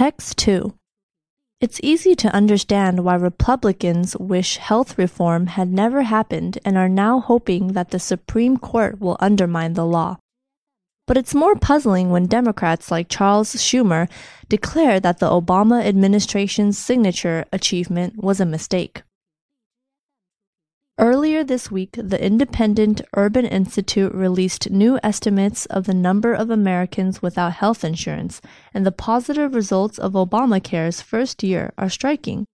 Text 2 It's easy to understand why Republicans wish health reform had never happened and are now hoping that the Supreme Court will undermine the law. But it's more puzzling when Democrats like Charles Schumer declare that the Obama administration's signature achievement was a mistake. Earlier this week, the independent Urban Institute released new estimates of the number of Americans without health insurance, and the positive results of Obamacare's first year are striking.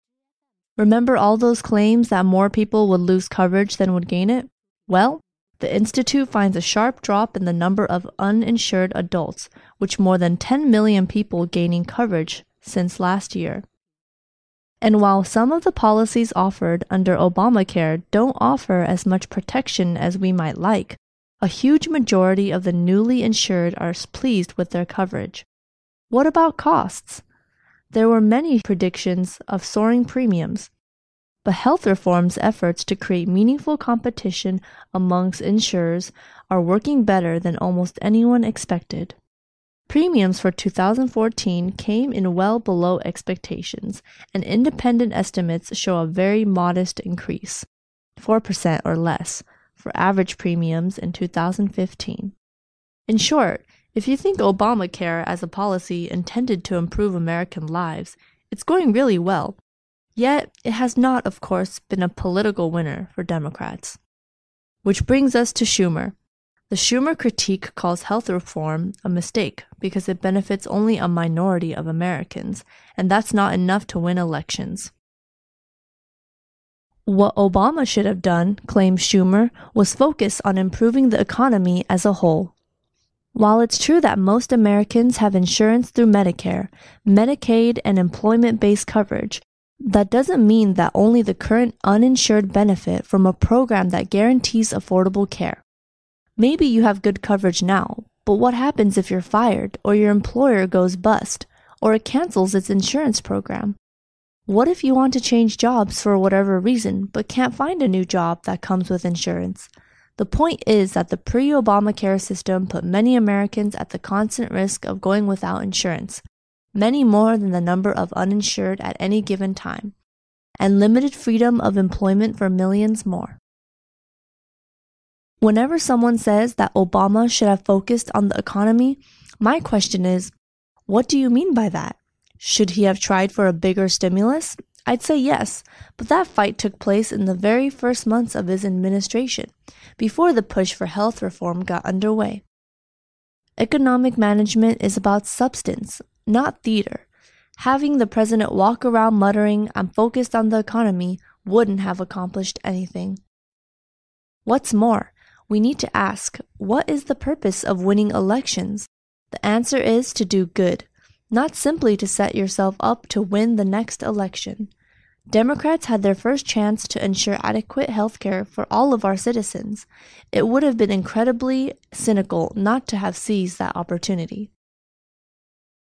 Remember all those claims that more people would lose coverage than would gain it? Well, the Institute finds a sharp drop in the number of uninsured adults, with more than 10 million people gaining coverage since last year. And while some of the policies offered under Obamacare don't offer as much protection as we might like, a huge majority of the newly insured are pleased with their coverage. What about costs? There were many predictions of soaring premiums, but health reform's efforts to create meaningful competition amongst insurers are working better than almost anyone expected. Premiums for 2014 came in well below expectations, and independent estimates show a very modest increase, 4% or less, for average premiums in 2015. In short, if you think Obamacare as a policy intended to improve American lives, it's going really well. Yet, it has not, of course, been a political winner for Democrats. Which brings us to Schumer. The Schumer critique calls health reform a mistake because it benefits only a minority of Americans, and that's not enough to win elections. What Obama should have done, claims Schumer, was focus on improving the economy as a whole. While it's true that most Americans have insurance through Medicare, Medicaid, and employment based coverage, that doesn't mean that only the current uninsured benefit from a program that guarantees affordable care. Maybe you have good coverage now, but what happens if you're fired or your employer goes bust or it cancels its insurance program? What if you want to change jobs for whatever reason but can't find a new job that comes with insurance? The point is that the pre Obamacare system put many Americans at the constant risk of going without insurance, many more than the number of uninsured at any given time, and limited freedom of employment for millions more. Whenever someone says that Obama should have focused on the economy, my question is, what do you mean by that? Should he have tried for a bigger stimulus? I'd say yes, but that fight took place in the very first months of his administration, before the push for health reform got underway. Economic management is about substance, not theater. Having the president walk around muttering, I'm focused on the economy, wouldn't have accomplished anything. What's more, we need to ask what is the purpose of winning elections? The answer is to do good, not simply to set yourself up to win the next election. Democrats had their first chance to ensure adequate health care for all of our citizens. It would have been incredibly cynical not to have seized that opportunity.